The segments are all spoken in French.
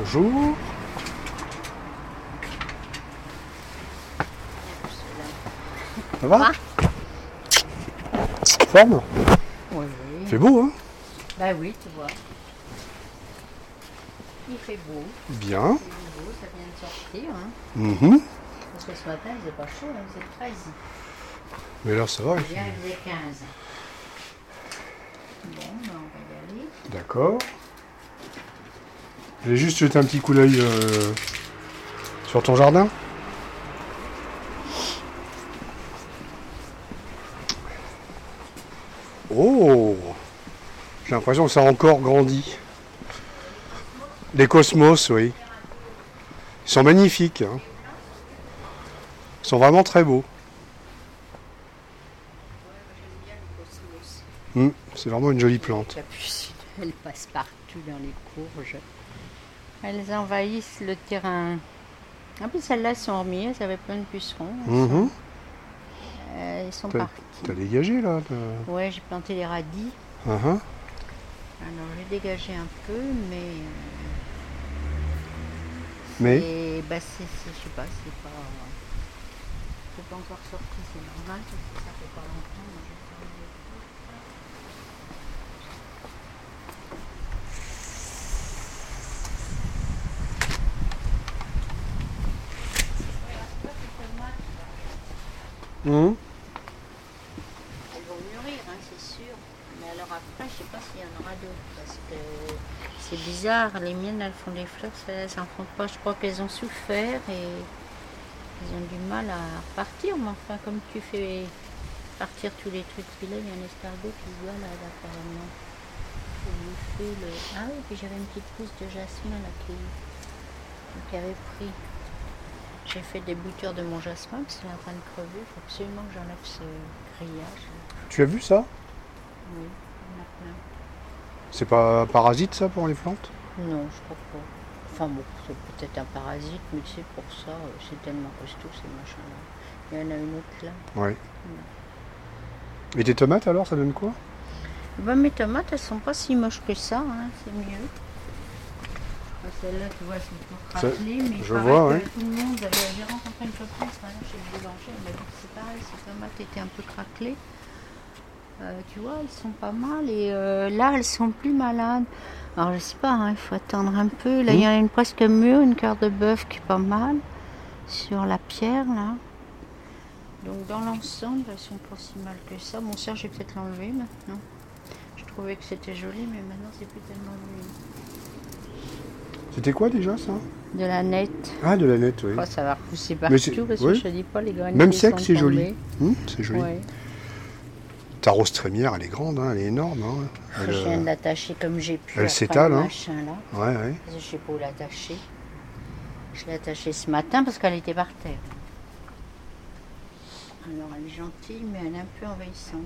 Bonjour. Ça va Forme Oui. C'est beau, hein Bah oui, tu vois. Il fait beau, Bien. il fait beau, ça vient de sortir. Hein. Mhm. Parce que ce matin, il faisait pas chaud, hein, il faisait 13. Mais là, ça va. il Hier, fait- il faisait 15. Bon, ben, on va y aller. D'accord. Je vais juste jeter un petit coup d'œil euh, sur ton jardin. Oh J'ai l'impression que ça a encore grandi. Les cosmos, oui. Ils sont magnifiques. hein. Ils sont vraiment très beaux. Hmm, C'est vraiment une jolie plante. Elles passent partout dans les courges. Elles envahissent le terrain. En plus, celles-là sont remises, elles avaient plein de pucerons. Elles, sont- euh, elles sont T'as- parties. T'as dégagé là Ouais, j'ai planté les radis. Uh-huh. Alors, j'ai dégagé un peu, mais. euh, Mais? Et bah c'est, je sais pas, c'est pas. C'est pas encore sorti, c'est normal, parce que ça fait pas longtemps j'ai pas eu le temps. Mhm. Elles vont mûrir, hein, c'est sûr. Mais alors après, je sais pas s'il y en aura d'autres, parce que c'est bizarre, les miennes elles font des fleurs, elles en font pas. Je crois qu'elles ont souffert et elles ont du mal à repartir. Mais enfin, comme tu fais partir tous les trucs, puis là, il y a un escargot qui là, là apparemment. Le... Ah oui, puis j'avais une petite pousse de jasmin là qui avait pris. J'ai fait des boutures de mon jasmin, parce qu'il est en train de crever. Il faut absolument que j'enlève ce grillage. tu as vu ça? Oui. C'est pas un parasite ça pour les plantes? Non, je crois pas. Enfin bon, c'est peut-être un parasite, mais tu sais, pour ça, euh, c'est tellement costaud ces machins-là. Il y en a une autre là. Ouais. Et tes tomates alors, ça donne quoi? Ben, mes tomates, elles sont pas si moches que ça, hein, c'est mieux. Ah, Celle-là, tu vois, c'est pour craqueler, mais je vois, que ouais. tout le monde, j'ai rencontré une copine ce matin chez le boulanger, elle m'a dit c'est pareil, ces tomates étaient un peu craquelées. Euh, tu vois, elles sont pas mal et euh, là, elles sont plus malades. Alors, je sais pas, hein, il faut attendre un peu. Là, il y en a une presque mûre, une cœur de bœuf qui est pas mal sur la pierre, là. Donc, dans l'ensemble, elles sont pas si mal que ça. Bon, ça, je vais peut-être l'enlever maintenant. Je trouvais que c'était joli, mais maintenant, c'est plus tellement joli. C'était quoi déjà ça? De la nette. Ah, de la nette, oui. Oh, ça va repousser partout parce oui. que je te dis pas les graines. Même sec, c'est joli. Hum, c'est joli. Ouais. Ta rose trémière, elle est grande, hein, elle est énorme. hein. Elle, Je viens de euh, l'attacher comme j'ai pu. elle s'étale, le hein. là. Ouais, ouais. Je sais pas où l'attacher. Je l'ai attachée ce matin parce qu'elle était par terre. Alors elle est gentille, mais elle est un peu envahissante.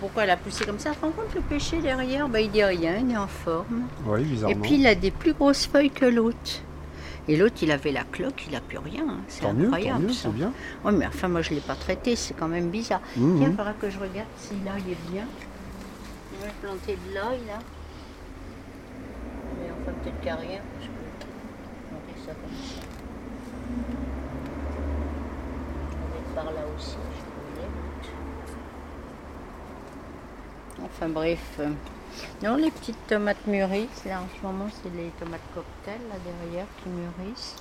Pourquoi elle a poussé comme ça. Rends compte le péché derrière bah, Il dit rien, il est en forme. Oui, Et bizarrement. puis il a des plus grosses feuilles que l'autre. Et l'autre, il avait la cloque, il n'a plus rien. hein. C'est incroyable. c'est bien. Oui, mais enfin, moi, je ne l'ai pas traité, c'est quand même bizarre. Mhm. Tiens, il faudra que je regarde si là, il est bien. Je vais planter de l'ail, là. Mais enfin, peut-être qu'il n'y a rien, parce que je vais planter ça comme ça. On est par là aussi, je peux y aller. Enfin, bref. euh, Non, les petites tomates mûrissent. Là, en ce moment, c'est les tomates cocktail, là, derrière, qui mûrissent.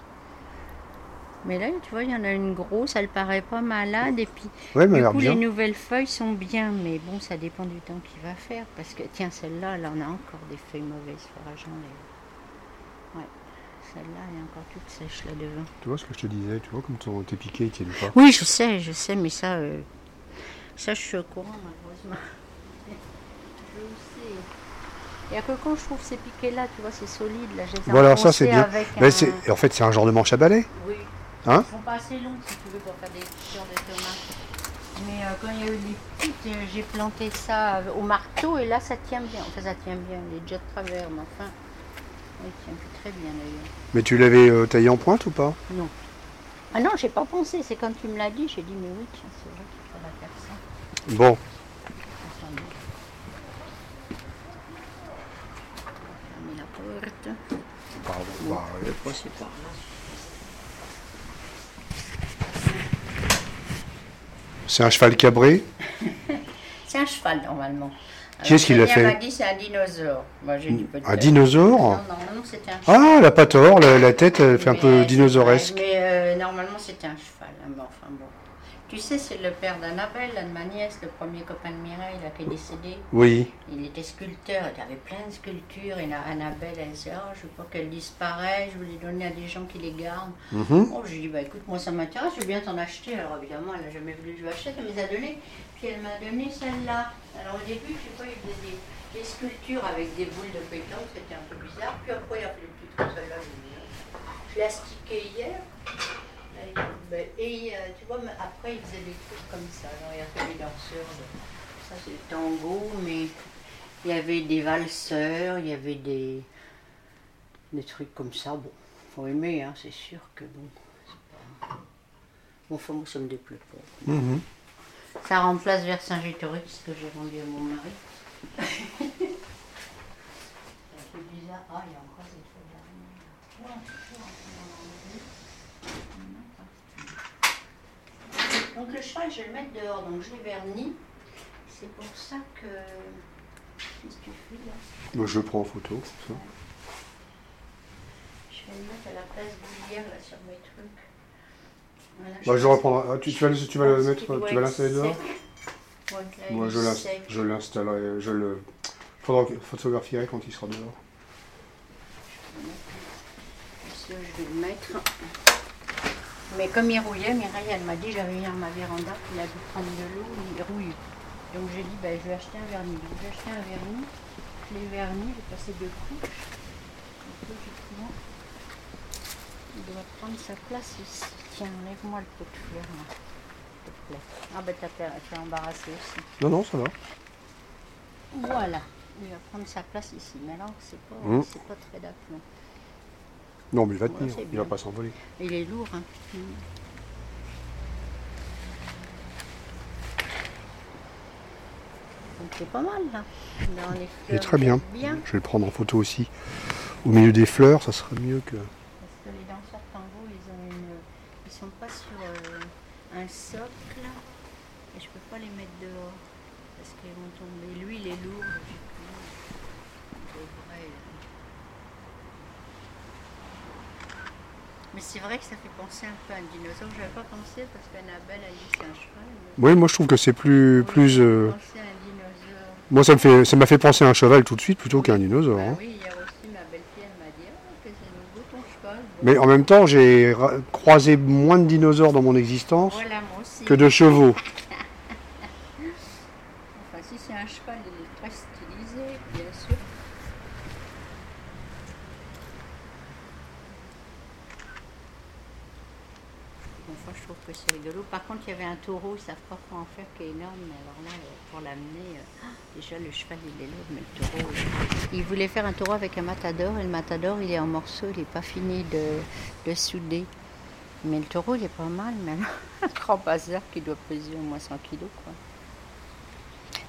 Mais là, tu vois, il y en a une grosse, elle paraît pas malade. Et puis, Ouais, du coup, bien. les nouvelles feuilles sont bien, mais bon, ça dépend du temps qu'il va faire. Parce que, tiens, celle-là, elle en a encore des feuilles mauvaises. Faudra que j'enlève. Ouais, celle-là, elle est encore toute sèche là devant. Tu vois ce que je te disais, tu vois comme ton- tes piquets, tiennent pas. Oui, je sais, je sais, mais ça, euh, ça, je suis au courant, malheureusement. Je sais. Il n'y a que quand je trouve ces piquets-là, tu vois, c'est solide. Là, je les ai Voilà, ça c'est bien. avec Mais un- c'est- en fait, c'est un genre de manche à balai. Oui. Hein Ils sont pas assez longs si tu veux pour faire des fleurs de tomates. Mais euh, quand il y a eu les petites, euh, j'ai planté ça euh, au marteau et là ça tient bien. Enfin ça tient bien, il est déjà de travers, mais enfin. Il tient plus très bien d'ailleurs. Mais tu l'avais euh, taillé en pointe ou pas? Non. Ah non, j'ai pas pensé, c'est quand tu me l'as dit, j'ai dit mais oui, tiens, c'est vrai qu'il faudra faire ça. Bon, Passer par là. C'est un cheval cabré? C'est un cheval normalement. Qui est-ce qui l'a fait? M'a dit c'est un dinosaure. Moi j'ai dit peut-être. Un dinosaure? Non, normalement c'était un cheval. Ah, elle a pas tort, la, la tête elle fait un peu dinosauresque. Mais euh, normalement c'était un cheval. hein, mais enfin bon. Tu sais, c'est le père d'Annabelle, de ma nièce, le premier copain de Mireille, là, qui est décédé. Oui. Il était sculpteur, il avait plein de sculptures. Et là, Annabelle, elle disait Oh, je veux pas qu'elle disparaisse, je veux les donner à des gens qui les gardent. Mhm. Oh, je lui ai dit Bah écoute, moi ça m'intéresse, je veux bien t'en acheter. Alors évidemment, elle n'a jamais voulu que je lui achète, elle me les a données. Puis elle m'a donné celle-là. Alors au début, je sais pas, il faisait des, des sculptures avec des boules de pétanque, c'était un peu bizarre. Puis après, il a fait des petites comme celle-là. je Je l'ai astiqué hier. Et, euh, tu vois, mais après, il faisait des trucs comme ça. Alors, il a fait des danseurs. de- Ça, c'est le tango, mais il y avait des valseurs, il y avait des, des trucs comme ça. Bon, faut aimer, hein, c'est sûr que bon. pas- Bon, enfin, moi, ça me déplaît pas. Mhm. Ça remplace Vercingétorix que j'ai rendu à mon mari. c'est un peu bizarre. Ah, il y a encore cette fois dernière. Ouais, toujours en train d'en enlever. Donc le cheval, je vais le mettre dehors, donc je l'ai verni. C'est pour ça que. Qu'est-ce que tu fais là Moi je le prends en photo. ça. Je vais le mettre à la place d'hier là sur mes trucs. Voilà, Bah, je reprendrai. Ah, tu, tu vas, le- tu vas le mettre, tu vas l'installer dehors Moi je l'installerai, je le faudra que- photographier quand il sera dehors. Je vais le mettre. Mais comme il rouillait, Mireille, elle m'a dit, j'avais dans ma véranda, qu'il a dû prendre de l'eau, il rouille. Donc j'ai dit, ben, je vais acheter un vernis. Donc j'ai acheté un vernis, je l'ai verni, j'ai passé deux couches. Donc logiquement, il doit prendre sa place ici. Tiens, enlève-moi le pot de fleurs, là, s'il te plaît. Ah ben tu as embarrassé aussi. Non, non, ça va. Voilà, il va prendre sa place ici. Mais alors, c'est pas, Mm. c'est pas très d'aplomb. Non, mais il va Ouais, tenir, il va bien. pas s'envoler. Il est lourd, hein. Donc c'est pas mal là. Dans les Il est très bien. Bien. Je vais le prendre en photo aussi. Au milieu des fleurs, ça serait mieux que. Parce que les danseurs tango, ils ont une. Ils sont pas sur euh, un socle. Et je peux pas les mettre dehors. Parce qu'ils vont tomber. Lui, il est lourd, logiquement. Il devrait, euh. Mais c'est vrai que ça fait penser un peu à un dinosaure. Je n'avais pas pensé parce qu'Annabelle a dit c'est un cheval. mais- Oui, moi je trouve que c'est plus, plus. Euh, à un dinosaure. Moi ça me fait, ça m'a fait penser à un cheval tout de suite plutôt qu'à un dinosaure. Bah hein. oui, hier aussi, ma belle-fille, elle m'a dit que c'est nouveau ton cheval. Bon, Mais en même temps, j'ai croisé moins de dinosaures dans mon existence voilà, que de chevaux. Enfin, si c'est un cheval, il est très stylisé, bien sûr. Enfin, je trouve que c'est rigolo. Par contre, il y avait un taureau, ils savent pas quoi en faire, qui est énorme. Mais alors là, euh, pour l'amener, euh, déjà le cheval il est lourd, mais le taureau. il- Il voulait faire un taureau avec un matador, et le matador il est en morceaux, il n'est pas fini de, de souder. Mais le taureau il est pas mal, mais alors, un grand bazar qui doit peser au moins 100 kilos. Quoi.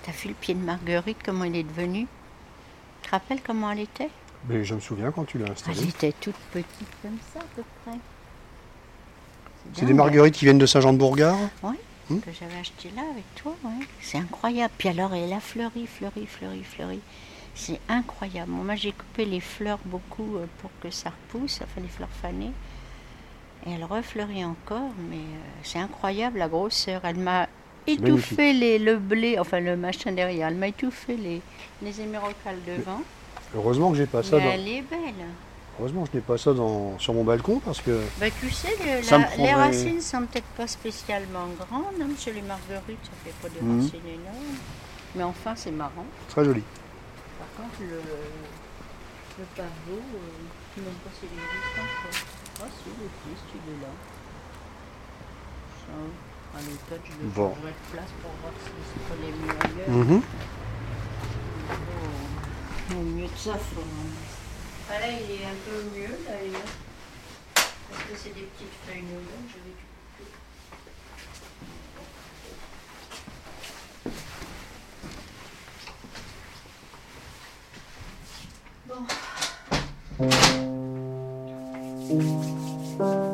T'as vu le pied de Marguerite, comment il est devenu? Tu te rappelles comment elle était? Mais je me souviens quand tu l'as Elle installé. était toute petite comme ça à peu près. C'est des marguerites qui viennent de Saint-Jean-de-Bourgard? Oui, Hmm. que j'avais acheté là avec toi, ouais. C'est incroyable. Puis alors, elle a fleuri, fleuri, fleuri, fleuri. C'est incroyable. Moi, j'ai coupé les fleurs beaucoup euh, pour que ça repousse, enfin les fleurs fanées. Et elle refleurit encore, mais euh, c'est incroyable la grosseur. Elle m'a étouffé les, le blé, enfin le machin derrière. Elle m'a étouffé les, les émeraucales devant. Heureusement que j'ai pas ça Mais dans... elle est belle. Heureusement je n'ai pas ça dans... sur mon balcon parce que Bah, tu sais, le- Ça la- me les prendrait- racines sont peut-être pas spécialement grandes. Hein, chez les marguerites, ça fait pas des Mhm. racines énormes. Mais enfin, c'est marrant. très joli. Par contre, le, le pavot, euh, je ne sais même pas s'il existe encore. Ah si, il existe, il est là. Ça, à l'école, je le Bon. de place pour voir si c'est pas les mieux ailleurs. Mhm. Oh, au mieux de ça, faut... Ah là, il est un peu mieux, d'ailleurs. Parce que c'est des petites feuilles nouvelles, je vais couper. Bon.